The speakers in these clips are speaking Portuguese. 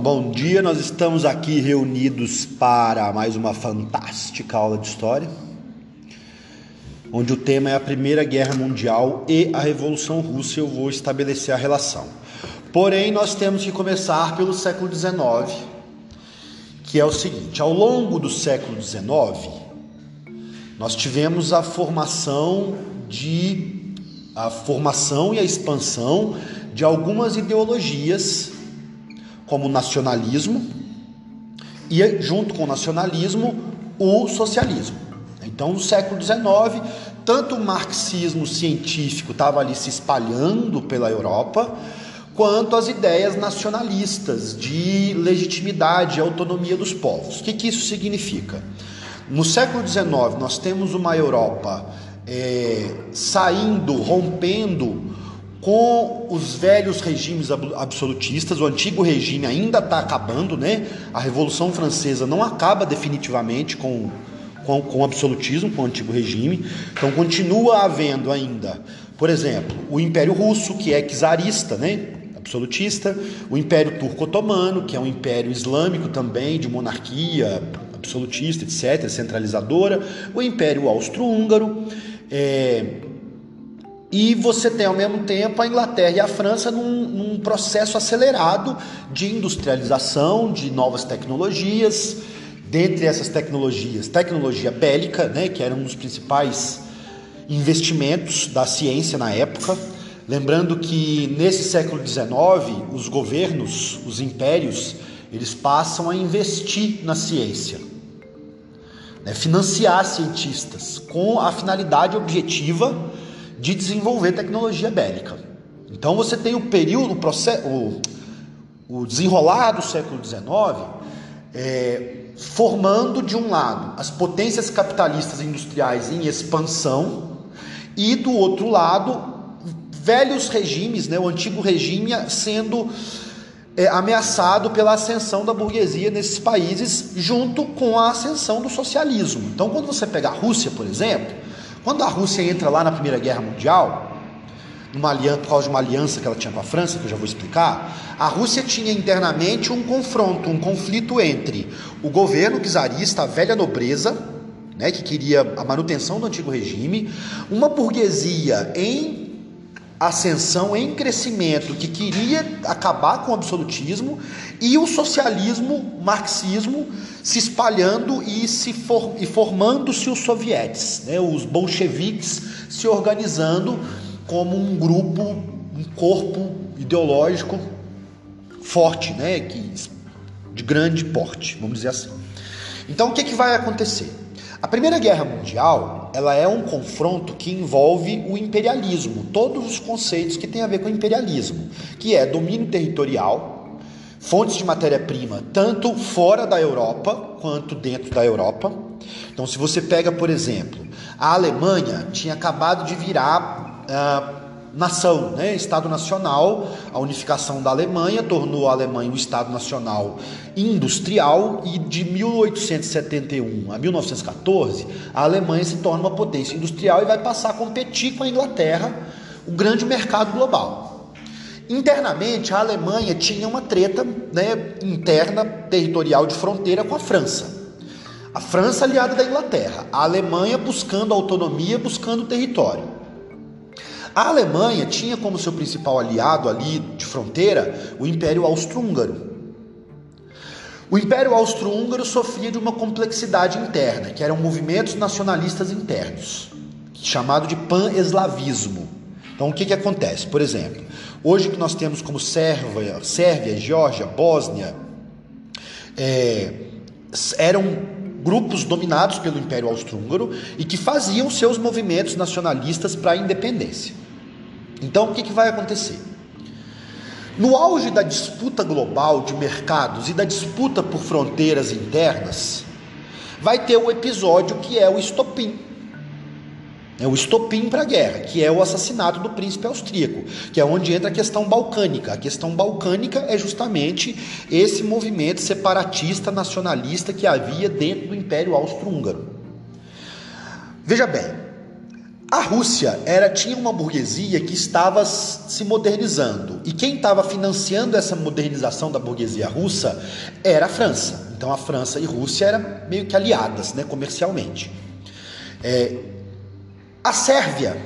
bom dia. Nós estamos aqui reunidos para mais uma fantástica aula de história, onde o tema é a Primeira Guerra Mundial e a Revolução Russa. Eu vou estabelecer a relação. Porém, nós temos que começar pelo século XIX, que é o seguinte: ao longo do século XIX, nós tivemos a formação de a formação e a expansão de algumas ideologias como nacionalismo e, junto com o nacionalismo, o socialismo. Então, no século XIX, tanto o marxismo científico estava ali se espalhando pela Europa, quanto as ideias nacionalistas de legitimidade e autonomia dos povos. O que, que isso significa? No século XIX, nós temos uma Europa é, saindo, rompendo com os velhos regimes absolutistas, o antigo regime ainda está acabando, né? A Revolução Francesa não acaba definitivamente com, com, com o absolutismo, com o antigo regime. Então continua havendo ainda, por exemplo, o Império Russo, que é czarista, né? Absolutista, o Império Turco-Otomano, que é um império islâmico também, de monarquia absolutista, etc., centralizadora, o Império Austro-Húngaro. É, e você tem ao mesmo tempo a Inglaterra e a França num, num, processo acelerado de industrialização, de novas tecnologias. Dentre essas tecnologias, tecnologia bélica, né, que era um dos principais investimentos da ciência na época. Lembrando que nesse século XIX, os governos, os impérios, eles passam a investir na ciência, né, financiar cientistas com a finalidade objetiva de desenvolver tecnologia bélica. Então você tem o período, o, processo, o, desenrolar do século XIX é, formando de um lado as potências capitalistas industriais em expansão e do outro lado velhos regimes, né, o antigo regime sendo é, ameaçado pela ascensão da burguesia nesses países junto com a ascensão do socialismo. Então quando você pega a Rússia, por exemplo, quando a Rússia entra lá na Primeira Guerra Mundial, numa aliança, por causa de uma aliança que ela tinha com a França, que eu já vou explicar, a Rússia tinha internamente um confronto, um conflito entre o governo czarista, a velha nobreza, né, que queria a manutenção do antigo regime, uma burguesia em ascensão, em crescimento, que queria acabar com o absolutismo, e o socialismo, marxismo, se espalhando e, se for, e formando-se os sovietes, né, os bolcheviques se organizando como um grupo, um corpo ideológico forte, né, que, de grande porte, vamos dizer assim. Então o que, que vai acontecer? A Primeira Guerra Mundial, ela é um confronto que envolve o imperialismo, todos os conceitos que têm a ver com o imperialismo, que é domínio territorial, fontes de matéria-prima, tanto fora da Europa quanto dentro da Europa. Então, se você pega, por exemplo, a Alemanha tinha acabado de virar uh, nação, né? Estado nacional, a unificação da Alemanha tornou a Alemanha um Estado nacional industrial e de 1871 a 1914 a Alemanha se torna uma potência industrial e vai passar a competir com a Inglaterra, o grande mercado global. Internamente, a Alemanha tinha uma treta né, interna territorial de fronteira com a França. A França aliada da Inglaterra, a Alemanha buscando autonomia, buscando território. A Alemanha tinha como seu principal aliado ali de fronteira o Império Austro-Húngaro. O Império Austro-Húngaro sofria de uma complexidade interna, que eram movimentos nacionalistas internos, chamado de pan-eslavismo. Então, o que, que acontece? Por exemplo, hoje que nós temos como Sérvia, Sérvia Geórgia, Bósnia, é, eram grupos dominados pelo Império Austro-Húngaro e que faziam seus movimentos nacionalistas para a independência. Então, o que, que vai acontecer? No auge da disputa global de mercados e da disputa por fronteiras internas, vai ter o episódio que é o estopim. É o estopim para a guerra, que é o assassinato do príncipe austríaco, que é onde entra a questão balcânica. A questão balcânica é justamente esse movimento separatista nacionalista que havia dentro do Império Austro-Húngaro. Veja bem, A Rússia era tinha uma burguesia que estava se modernizando e quem estava financiando essa modernização da burguesia russa era a França. Então a França e a Rússia eram meio que aliadas, né, comercialmente. É, a Sérvia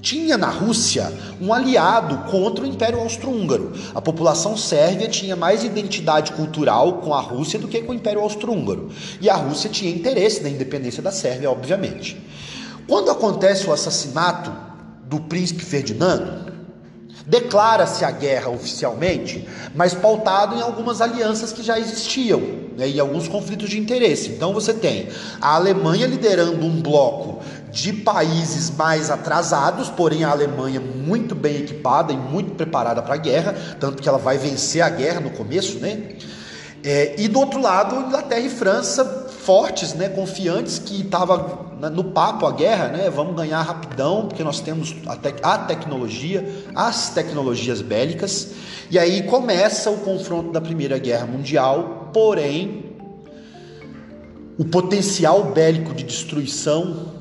tinha na Rússia um aliado contra o Império Austro-Húngaro. A população sérvia tinha mais identidade cultural com a Rússia do que com o Império Austro-Húngaro. E a Rússia tinha interesse na independência da Sérvia, obviamente. Quando acontece o assassinato do príncipe Ferdinando, declara-se a guerra oficialmente, mas pautado em algumas alianças que já existiam né, e alguns conflitos de interesse. Então você tem a Alemanha liderando um bloco de países mais atrasados, porém a Alemanha muito bem equipada e muito preparada para a guerra, tanto que ela vai vencer a guerra no começo, né? É, e do outro lado, Inglaterra e França fortes, né, confiantes que estava no papo a guerra, né, vamos ganhar rapidão porque nós temos a, te a tecnologia, as tecnologias bélicas. E aí começa o confronto da Primeira Guerra Mundial, porém o potencial bélico de destruição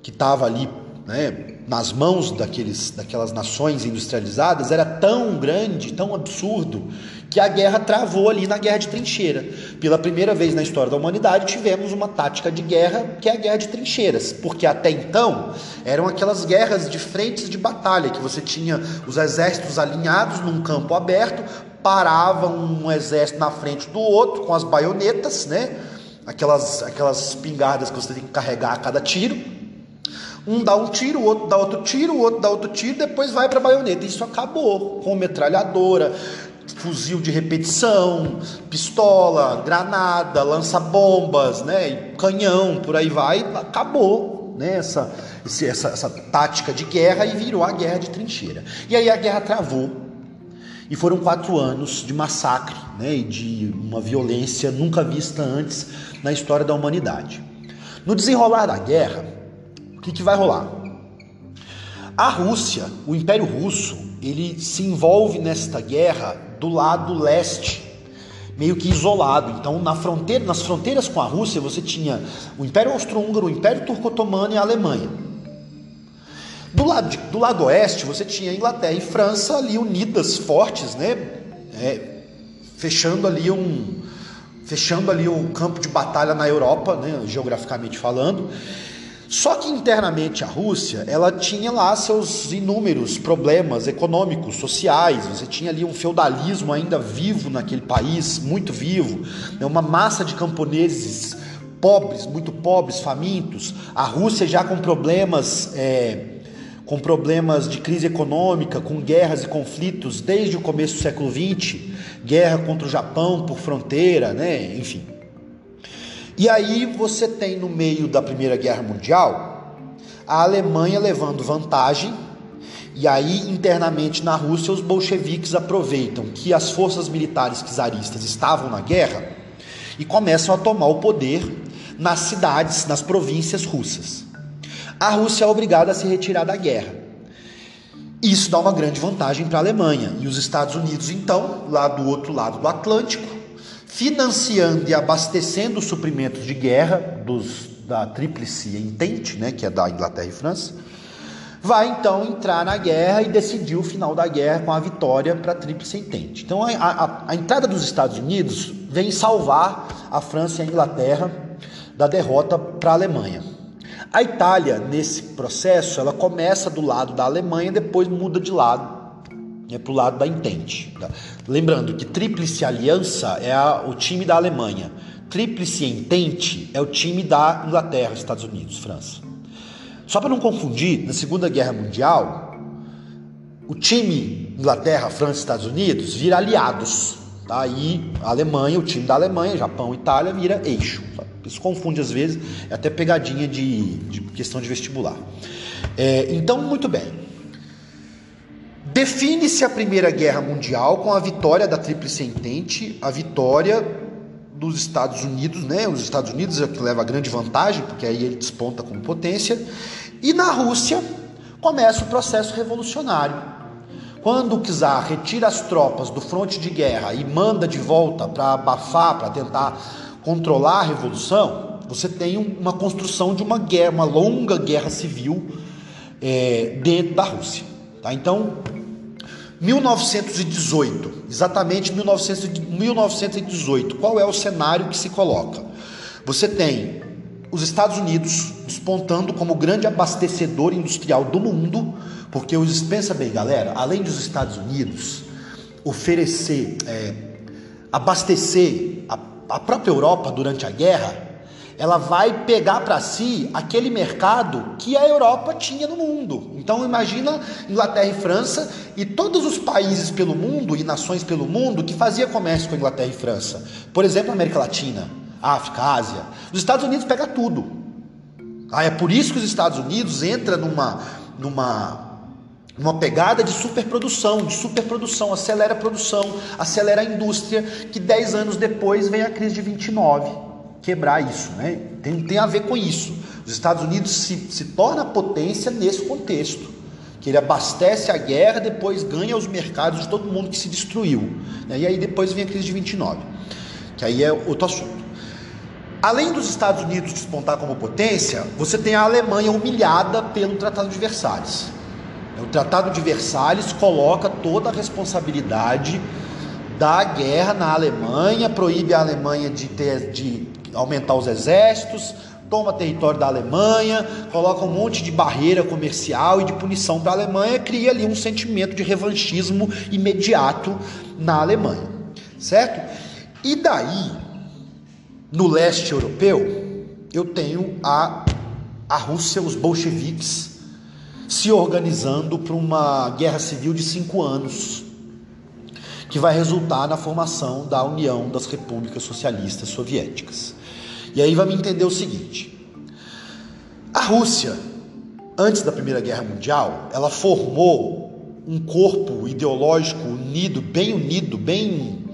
que estava ali, né, nas mãos daqueles, daquelas nações industrializadas era tão grande, tão absurdo, que a guerra travou ali na guerra de trincheira. Pela primeira vez na história da humanidade, tivemos uma tática de guerra que é a guerra de trincheiras, porque até então eram aquelas guerras de frentes de batalha, que você tinha os exércitos alinhados num campo aberto, parava um exército na frente do outro com as baionetas, né? Aquelas, aquelas espingardas que você tem que carregar a cada tiro um dá um tiro, o outro dá outro tiro, o outro dá outro tiro, depois vai para a baioneta. Isso acabou com metralhadora, fuzil de repetição, pistola, granada, lança-bombas, né, canhão, por aí vai, acabou né, essa, essa, essa tática de guerra e virou a guerra de trincheira. E aí a guerra travou e foram quatro anos de massacre né, e de uma violência nunca vista antes na história da humanidade. No desenrolar da guerra, o que, que vai rolar? A Rússia, o Império Russo, ele se envolve nesta guerra do lado leste, meio que isolado. Então, na fronteira, nas fronteiras com a Rússia, você tinha o Império Austro-Húngaro, o Império Turco-Otomano e a Alemanha. Do lado, de, do lado oeste, você tinha Inglaterra e França ali unidas, fortes, né? É, fechando ali um, fechando ali o campo de batalha na Europa, né, geograficamente falando. Só que internamente a Rússia, ela tinha lá seus inúmeros problemas econômicos, sociais. Você tinha ali um feudalismo ainda vivo naquele país, muito vivo, né? uma massa de camponeses pobres, muito pobres, famintos. A Rússia já com problemas, é, com problemas de crise econômica, com guerras e conflitos desde o começo do século XX, guerra contra o Japão por fronteira, né? Enfim. E aí você tem no meio da Primeira Guerra Mundial a Alemanha levando vantagem, e aí internamente na Rússia os bolcheviques aproveitam que as forças militares czaristas estavam na guerra e começam a tomar o poder nas cidades, nas províncias russas. A Rússia é obrigada a se retirar da guerra. Isso dá uma grande vantagem para a Alemanha. E os Estados Unidos, então, lá do outro lado do Atlântico, financiando e abastecendo os suprimentos de guerra dos, da Tríplice Entente, né, que é da Inglaterra e França, vai então entrar na guerra e decidir o final da guerra com a vitória para a Tríplice Entente. Então a, a, a entrada dos Estados Unidos vem salvar a França e a Inglaterra da derrota para a Alemanha. A Itália, nesse processo, ela começa do lado da Alemanha, depois muda de lado é para o lado da Entente. Lembrando que Tríplice Aliança é a, o time da Alemanha, Tríplice Entente é o time da Inglaterra, Estados Unidos, França. Só para não confundir, na Segunda Guerra Mundial, o time Inglaterra, França Estados Unidos vira aliados. Tá? A Alemanha, o time da Alemanha, Japão Itália, vira eixo. Isso confunde às vezes, é até pegadinha de, de questão de vestibular. É, então, muito bem. Define-se a Primeira Guerra Mundial com a vitória da Tríplice Entente, a vitória dos Estados Unidos, né? Os Estados Unidos é que leva grande vantagem, porque aí ele desponta como potência. E na Rússia começa o processo revolucionário. Quando o czar retira as tropas do fronte de guerra e manda de volta para abafar, para tentar controlar a revolução, você tem uma construção de uma guerra, uma longa guerra civil é, dentro da Rússia. Tá? Então, 1918, exatamente 1918, qual é o cenário que se coloca? Você tem os Estados Unidos despontando como grande abastecedor industrial do mundo, porque os pensa bem, galera, além dos Estados Unidos oferecer, é, abastecer a, a própria Europa durante a guerra, ela vai pegar para si aquele mercado que a Europa tinha no mundo. Então imagina Inglaterra e França e todos os países pelo mundo e nações pelo mundo que fazia comércio com Inglaterra e França. Por exemplo, América Latina, África, Ásia. Os Estados Unidos pega tudo. Ah, é por isso que os Estados Unidos entra numa numa uma pegada de superprodução, de superprodução, acelera a produção, acelera a indústria, que 10 anos depois vem a crise de 29 quebrar isso, né? Tem, tem a ver com isso. Os Estados Unidos se, se torna potência nesse contexto, que ele abastece a guerra, depois ganha os mercados de todo mundo que se destruiu. Né? E aí depois vem a crise de 29, que aí é outro assunto. Além dos Estados Unidos despontar como potência, você tem a Alemanha humilhada pelo Tratado de Versalhes. O Tratado de Versalhes coloca toda a responsabilidade da guerra na Alemanha, proíbe a Alemanha de ter de aumentar os exércitos, toma território da Alemanha, coloca um monte de barreira comercial e de punição para a Alemanha, cria ali um sentimento de revanchismo imediato na Alemanha, certo? E daí, no leste europeu, eu tenho a, a Rússia, os bolcheviques, se organizando para uma guerra civil de cinco anos, que vai resultar na formação da União das Repúblicas Socialistas Soviéticas. E aí vamos entender o seguinte: a Rússia, antes da Primeira Guerra Mundial, ela formou um corpo ideológico unido, bem unido, bem,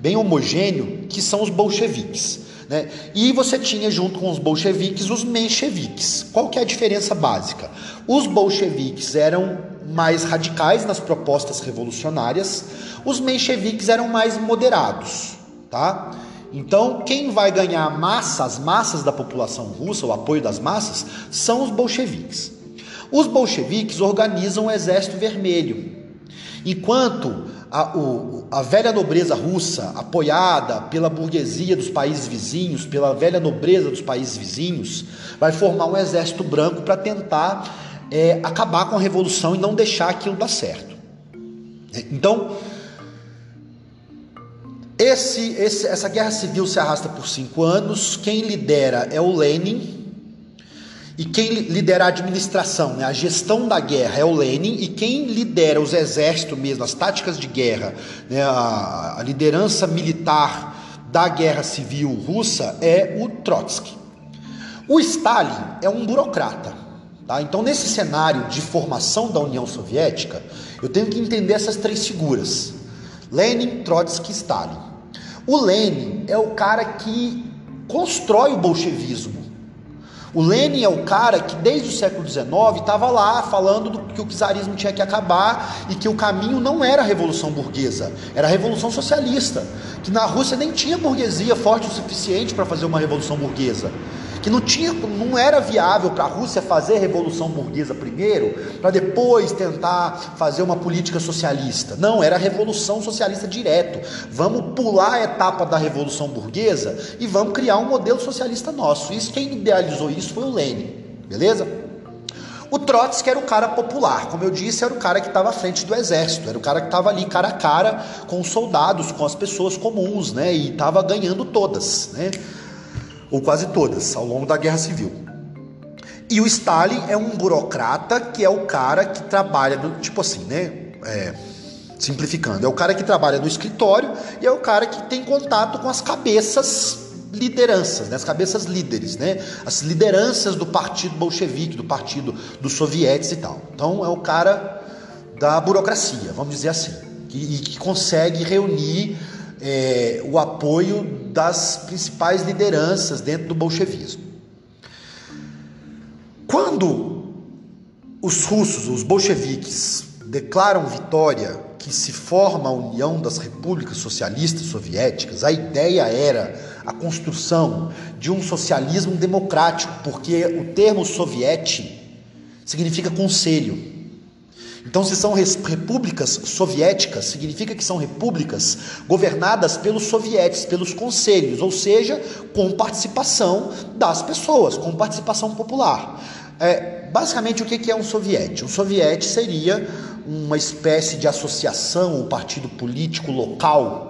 bem homogêneo, que são os bolcheviques. Né? E você tinha junto com os bolcheviques os mencheviques. Qual que é a diferença básica? Os bolcheviques eram mais radicais nas propostas revolucionárias, os mencheviques eram mais moderados, tá? Então, quem vai ganhar massa, as massas da população russa, o apoio das massas, são os bolcheviques. Os bolcheviques organizam o Exército Vermelho, enquanto a, o, a velha nobreza russa, apoiada pela burguesia dos países vizinhos, pela velha nobreza dos países vizinhos, vai formar um exército branco para tentar é, acabar com a revolução e não deixar aquilo dar certo. Então, esse, esse, essa guerra civil se arrasta por cinco anos. Quem lidera é o Lenin. E quem lidera a administração, né, a gestão da guerra é o Lenin. E quem lidera os exércitos mesmo, as táticas de guerra, né, a, a liderança militar da guerra civil russa é o Trotsky. O Stalin é um burocrata. Tá? Então, nesse cenário de formação da União Soviética, eu tenho que entender essas três figuras. Lenin, Trotsky e Stalin. O Lenin é o cara que constrói o bolchevismo. O Lenin é o cara que desde o século XIX estava lá falando do, que o czarismo tinha que acabar e que o caminho não era a revolução burguesa, era a revolução socialista. Que na Rússia nem tinha burguesia forte o suficiente para fazer uma revolução burguesa que não tinha, não era viável para a Rússia fazer a revolução burguesa primeiro, para depois tentar fazer uma política socialista. Não, era a revolução socialista direto. Vamos pular a etapa da revolução burguesa e vamos criar um modelo socialista nosso. Isso quem idealizou isso foi o Lenin, beleza? O Trotsky era o cara popular, como eu disse, era o cara que estava à frente do exército, era o cara que estava ali cara a cara com os soldados, com as pessoas comuns, né? E estava ganhando todas, né? Ou quase todas, ao longo da Guerra Civil. E o Stalin é um burocrata que é o cara que trabalha, no, tipo assim, né? É, simplificando, é o cara que trabalha no escritório e é o cara que tem contato com as cabeças lideranças, né? as cabeças líderes, né? as lideranças do partido bolchevique, do partido dos sovietes e tal. Então é o cara da burocracia, vamos dizer assim, que, que consegue reunir é, o apoio das principais lideranças dentro do bolchevismo. Quando os russos, os bolcheviques, declaram vitória, que se forma a União das Repúblicas Socialistas Soviéticas, a ideia era a construção de um socialismo democrático, porque o termo soviete significa conselho. Então, se são repúblicas soviéticas, significa que são repúblicas governadas pelos sovietes, pelos conselhos, ou seja, com participação das pessoas, com participação popular. É, basicamente, o que é um soviete? Um soviete seria uma espécie de associação, um partido político local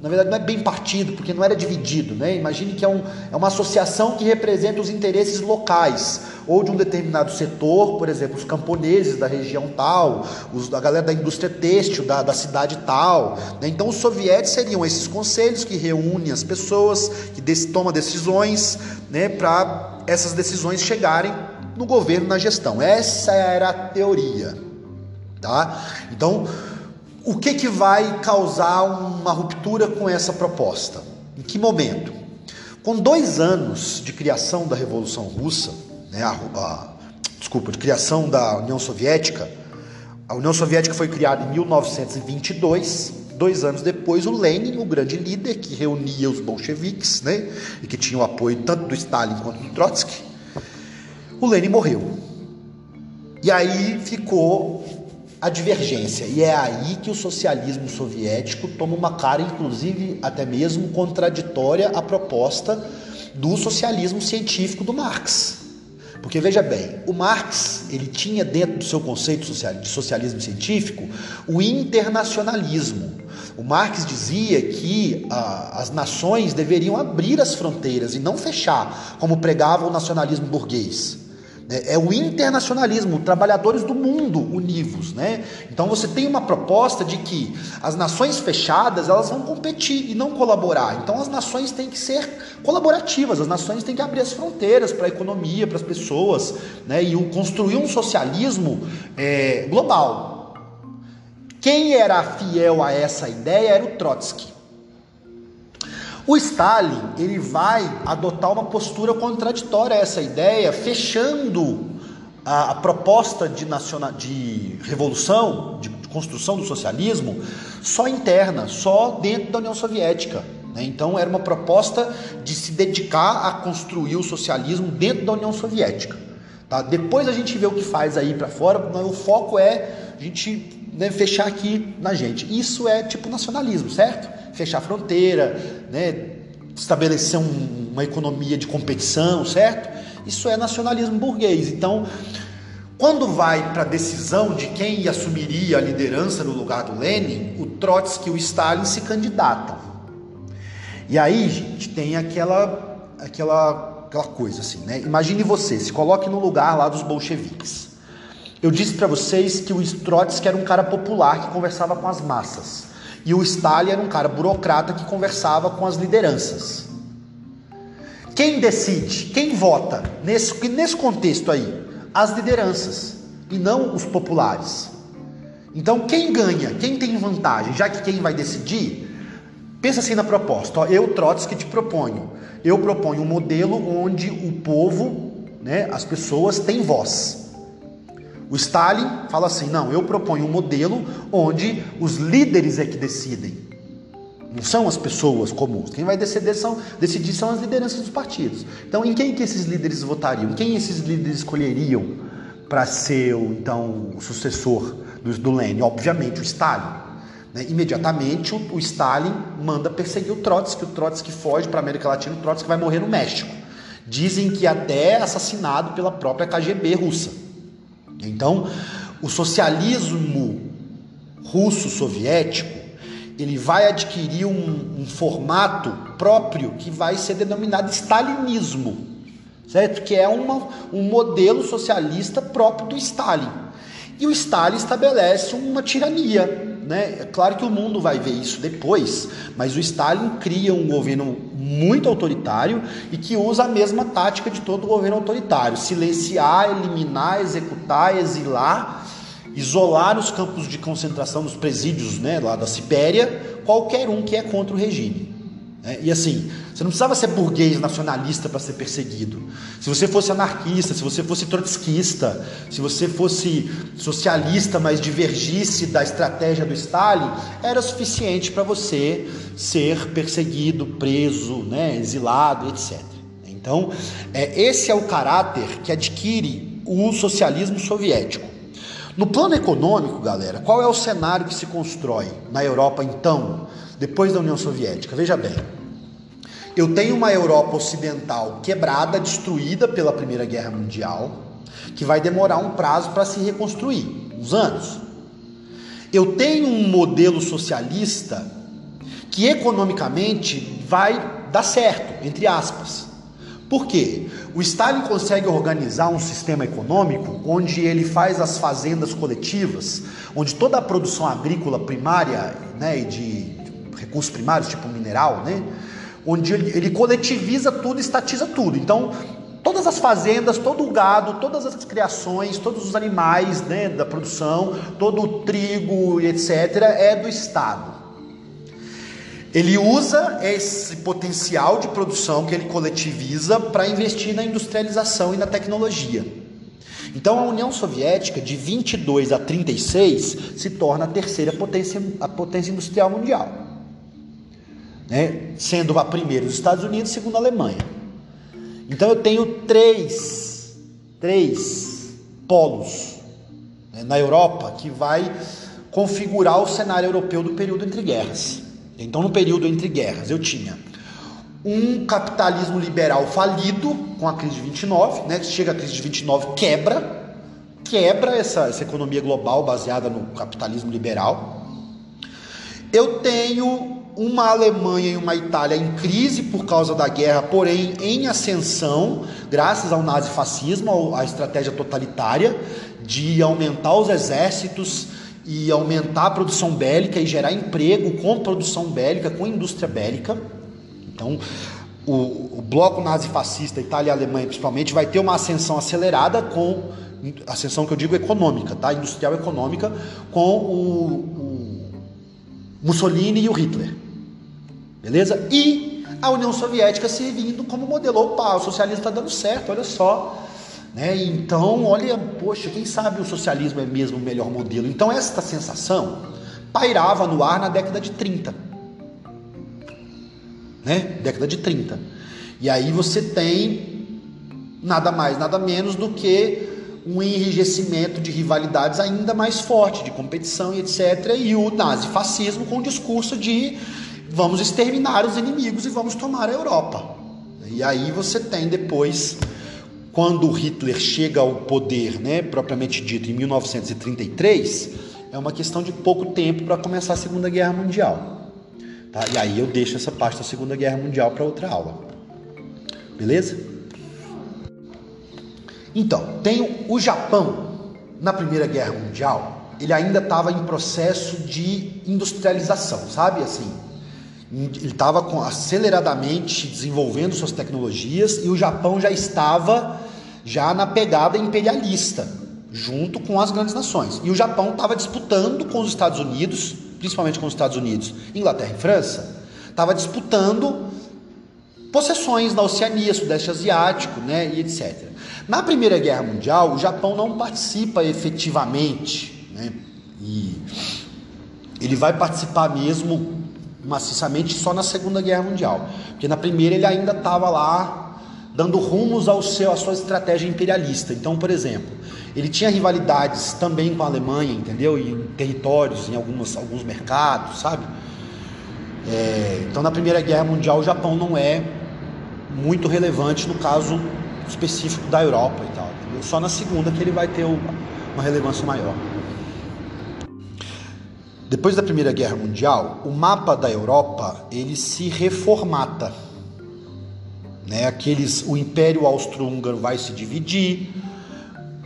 na verdade, não é bem partido, porque não era dividido. Né? Imagine que é, um, é uma associação que representa os interesses locais, ou de um determinado setor, por exemplo, os camponeses da região tal, os, a galera da indústria têxtil da, da cidade tal. Né? Então, os sovietes seriam esses conselhos que reúnem as pessoas, que des, tomam decisões né, para essas decisões chegarem no governo, na gestão. Essa era a teoria. Tá? Então, o que, que vai causar uma ruptura com essa proposta? Em que momento? Com dois anos de criação da Revolução Russa, né, a, a, desculpa, de criação da União Soviética, a União Soviética foi criada em 1922. Dois anos depois, o Lenin, o grande líder que reunia os bolcheviques, né, e que tinha o apoio tanto do Stalin quanto do Trotsky, o Lenin morreu. E aí ficou a divergência. E é aí que o socialismo soviético toma uma cara, inclusive até mesmo contraditória à proposta do socialismo científico do Marx. Porque veja bem, o Marx ele tinha dentro do seu conceito de socialismo científico o internacionalismo. O Marx dizia que ah, as nações deveriam abrir as fronteiras e não fechar, como pregava o nacionalismo burguês. É, é o internacionalismo, trabalhadores do mundo univos, né? Então você tem uma proposta de que as nações fechadas elas vão competir e não colaborar. Então as nações têm que ser colaborativas, as nações têm que abrir as fronteiras para a economia, para as pessoas, né? E construir um socialismo é, global. Quem era fiel a essa ideia era o Trotsky. O Stalin ele vai adotar uma postura contraditória a essa ideia, fechando a, a proposta de, nacional, de revolução, de, construção do socialismo, só interna, só dentro da União Soviética. Né? Então era uma proposta de se dedicar a construir o socialismo dentro da União Soviética. Tá? Depois a gente vê o que faz aí para fora, o foco é a gente né, fechar aqui na gente. Isso é tipo nacionalismo, certo? Fechar a fronteira, né, estabelecer um, uma economia de competição, certo? Isso é nacionalismo burguês. Então, quando vai para a decisão de quem assumiria a liderança no lugar do Lenin, o Trotsky e o Stalin se candidatam. E aí, gente, tem aquela, aquela, aquela coisa assim, né? Imagine você, se coloque no lugar lá dos bolcheviques. Eu disse para vocês que o Trotsky era um cara popular que conversava com as massas. E o Stalin era um cara burocrata que conversava com as lideranças. Quem decide, quem vota nesse, nesse contexto aí? As lideranças e não os populares. Então, quem ganha, quem tem vantagem, já que quem vai decidir, pensa assim na proposta. Ó, eu, Trotsky, te proponho. Eu proponho um modelo onde o povo, né, as pessoas, têm voz. O Stalin fala assim: não, eu proponho um modelo onde os líderes é que decidem. Não são as pessoas comuns. Quem vai decidir são, decidir são as lideranças dos partidos. Então, em quem que esses líderes votariam? Quem esses líderes escolheriam para ser então o sucessor do, do Lenin? Obviamente, o Stalin. Né? Imediatamente, o, o, Stalin manda perseguir o Trotsky. O Trotsky foge para a América Latina. O Trotsky vai morrer no México. Dizem que até assassinado pela própria KGB russa. Então, o socialismo russo-soviético ele vai adquirir um, um, formato próprio que vai ser denominado stalinismo, certo? Que é uma, um modelo socialista próprio do Stalin. E o Stalin estabelece uma tirania, né? É claro que o mundo vai ver isso depois, mas o Stalin cria um governo muito autoritário e que usa a mesma tática de todo governo autoritário: silenciar, eliminar, executar, exilar, isolar os campos de concentração, nos presídios né, lá da Sibéria, qualquer um que é contra o regime. É, e assim, você não precisava ser burguês nacionalista para ser perseguido. Se você fosse anarquista, se você fosse trotskista, se você fosse socialista, mas divergisse da estratégia do Stalin, era suficiente para você ser perseguido, preso, né, exilado, etc. Então, é, esse é o caráter que adquire o socialismo soviético. No plano econômico, galera, qual é o cenário que se constrói na Europa então, depois da União Soviética? Veja bem. Eu tenho uma Europa ocidental quebrada, destruída pela Primeira Guerra Mundial, que vai demorar um prazo para se reconstruir, uns anos. Eu tenho um modelo socialista que economicamente vai dar certo, entre aspas. Por quê? O Stalin consegue organizar um sistema econômico onde ele faz as fazendas coletivas, onde toda a produção agrícola primária né, e de recursos primários, tipo mineral, né, onde ele, ele coletiviza tudo, estatiza tudo. Então, todas as fazendas, todo o gado, todas as criações, todos os animais né, da produção, todo o trigo, etc., é do Estado. Ele usa esse potencial de produção que ele coletiviza para investir na industrialização e na tecnologia. Então a União Soviética, de 22 a 36, se torna a terceira potência, a potência industrial mundial. Né? Sendo a primeira os Estados Unidos, a segunda a Alemanha. Então eu tenho três, três polos né, na Europa que vai configurar o cenário europeu do período entre guerras. Então, no período entre guerras, eu tinha um capitalismo liberal falido com a crise de 29, né? Chega a crise de 29, quebra, quebra essa, essa economia global baseada no capitalismo liberal. Eu tenho uma Alemanha e uma Itália em crise por causa da guerra, porém em ascensão, graças ao nazifascismo, à estratégia totalitária de aumentar os exércitos, e aumentar a produção bélica e gerar emprego com produção bélica, com indústria bélica. Então, o, o bloco nazifascista, Itália e Alemanha principalmente, vai ter uma ascensão acelerada com ascensão que eu digo econômica, tá? Industrial econômica com o, o Mussolini e o Hitler. Beleza? E a União Soviética servindo como modelo. Opa, o socialismo está dando certo, olha só. Né? Então, olha, poxa, quem sabe o socialismo é mesmo o melhor modelo. Então, esta sensação pairava no ar na década de 30. Né? Década de 30. E aí você tem nada mais, nada menos do que um enrijecimento de rivalidades ainda mais forte, de competição e etc. E o nazifascismo com o discurso de vamos exterminar os inimigos e vamos tomar a Europa. E aí você tem depois quando Hitler chega ao poder, né, propriamente dito, em 1933, é uma questão de pouco tempo para começar a Segunda Guerra Mundial. Tá? E aí eu deixo essa parte da Segunda Guerra Mundial para outra aula. Beleza? Então, tem o Japão na Primeira Guerra Mundial, ele ainda estava em processo de industrialização, sabe assim? Ele estava aceleradamente desenvolvendo suas tecnologias e o Japão já estava já na pegada imperialista, junto com as grandes nações. E o Japão estava disputando com os Estados Unidos, principalmente com os Estados Unidos, Inglaterra e França, estava disputando possessões na Oceania, Sudeste Asiático, né, e etc. Na Primeira Guerra Mundial, o Japão não participa efetivamente, né, e ele vai participar mesmo maciçamente só na Segunda Guerra Mundial, porque na Primeira ele ainda estava lá dando rumos ao seu, à sua estratégia imperialista. Então, por exemplo, ele tinha rivalidades também com a Alemanha, entendeu? Em territórios, em algumas, alguns mercados, sabe? É, então, na Primeira Guerra Mundial, o Japão não é muito relevante no caso específico da Europa e tal. Entendeu? Só na Segunda que ele vai ter uma relevância maior. Depois da Primeira Guerra Mundial, o mapa da Europa ele se reformata né? Aqueles, o Império Austro-Húngaro vai se dividir,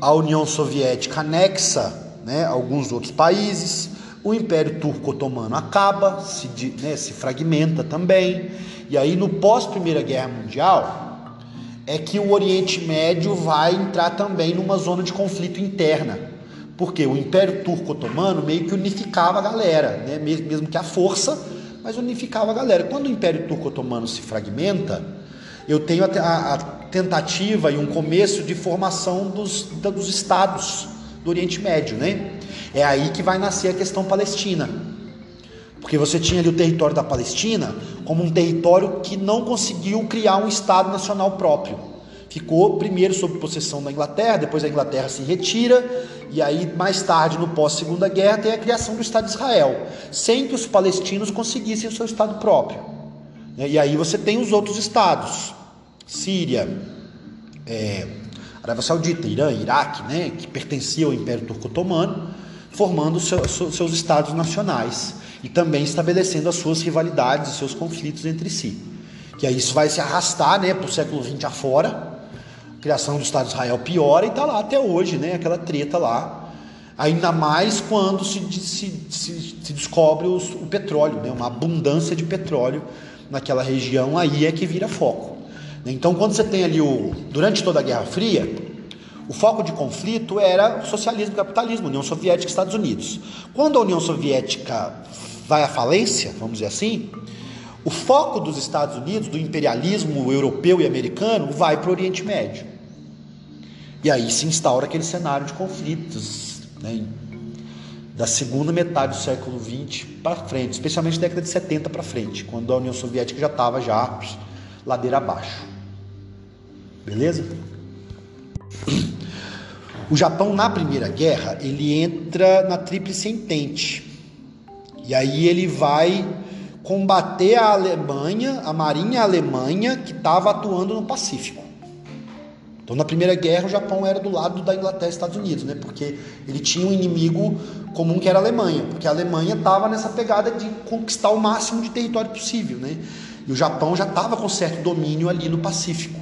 a União Soviética anexa né, alguns outros países, o Império Turco-Otomano acaba, se, né, se fragmenta também, e aí no pós-Primeira Guerra Mundial é que o Oriente Médio vai entrar também numa zona de conflito interna, porque o Império Turco-Otomano meio que unificava a galera, né, mesmo que a força, mas unificava a galera. Quando o Império Turco-Otomano se fragmenta, eu tenho a, a tentativa e um começo de formação dos, dos estados do Oriente Médio, né? É aí que vai nascer a questão palestina. Porque você tinha ali o território da Palestina como um território que não conseguiu criar um Estado nacional próprio. Ficou primeiro sob possessão da Inglaterra, depois a Inglaterra se retira, e aí mais tarde, no pós-segunda guerra, tem a criação do Estado de Israel, sem que os palestinos conseguissem o seu Estado próprio. E aí você tem os outros estados, Síria, é, Arábia Saudita, Irã, Iraque, né, que pertenciam ao Império Turco-Otomano, formando seus estados nacionais e também estabelecendo as suas rivalidades e seus conflitos entre si. Que aí isso vai se arrastar né, para o século XX afora, criação do Estado de Israel piora e está lá até hoje, né, aquela treta lá. Ainda mais quando se, se, se, se descobre os, o petróleo, né, uma abundância de petróleo naquela região, aí é que vira foco. Então, quando você tem ali o. Durante toda a Guerra Fria, o foco de conflito era socialismo e capitalismo, União Soviética e Estados Unidos. Quando a União Soviética vai à falência, vamos dizer assim, o foco dos Estados Unidos, do imperialismo europeu e americano, vai para o Oriente Médio. E aí se instaura aquele cenário de conflitos, né, da segunda metade do século XX para frente, especialmente da década de 70 para frente, quando a União Soviética já estava já ladeira abaixo. Beleza? O Japão na Primeira Guerra ele entra na Tríplice Entente e aí ele vai combater a Alemanha, a Marinha Alemanha, que estava atuando no Pacífico. Então, na Primeira Guerra, o Japão era do lado da Inglaterra e Estados Unidos, né? Porque ele tinha um inimigo comum que era a Alemanha, porque a Alemanha estava nessa pegada de conquistar o máximo de território possível, né? E o Japão já estava com certo domínio ali no Pacífico,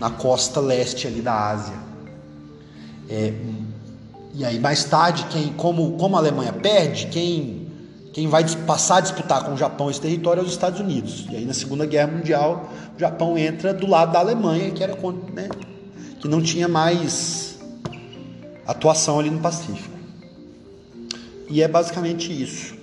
na costa leste ali da Ásia. É, e aí mais tarde, quem, como, como a Alemanha perde, quem quem vai passar a disputar com o Japão esse território é os Estados Unidos. E aí na Segunda Guerra Mundial, o Japão entra do lado da Alemanha, que era né, que não tinha mais atuação ali no Pacífico. E é basicamente isso.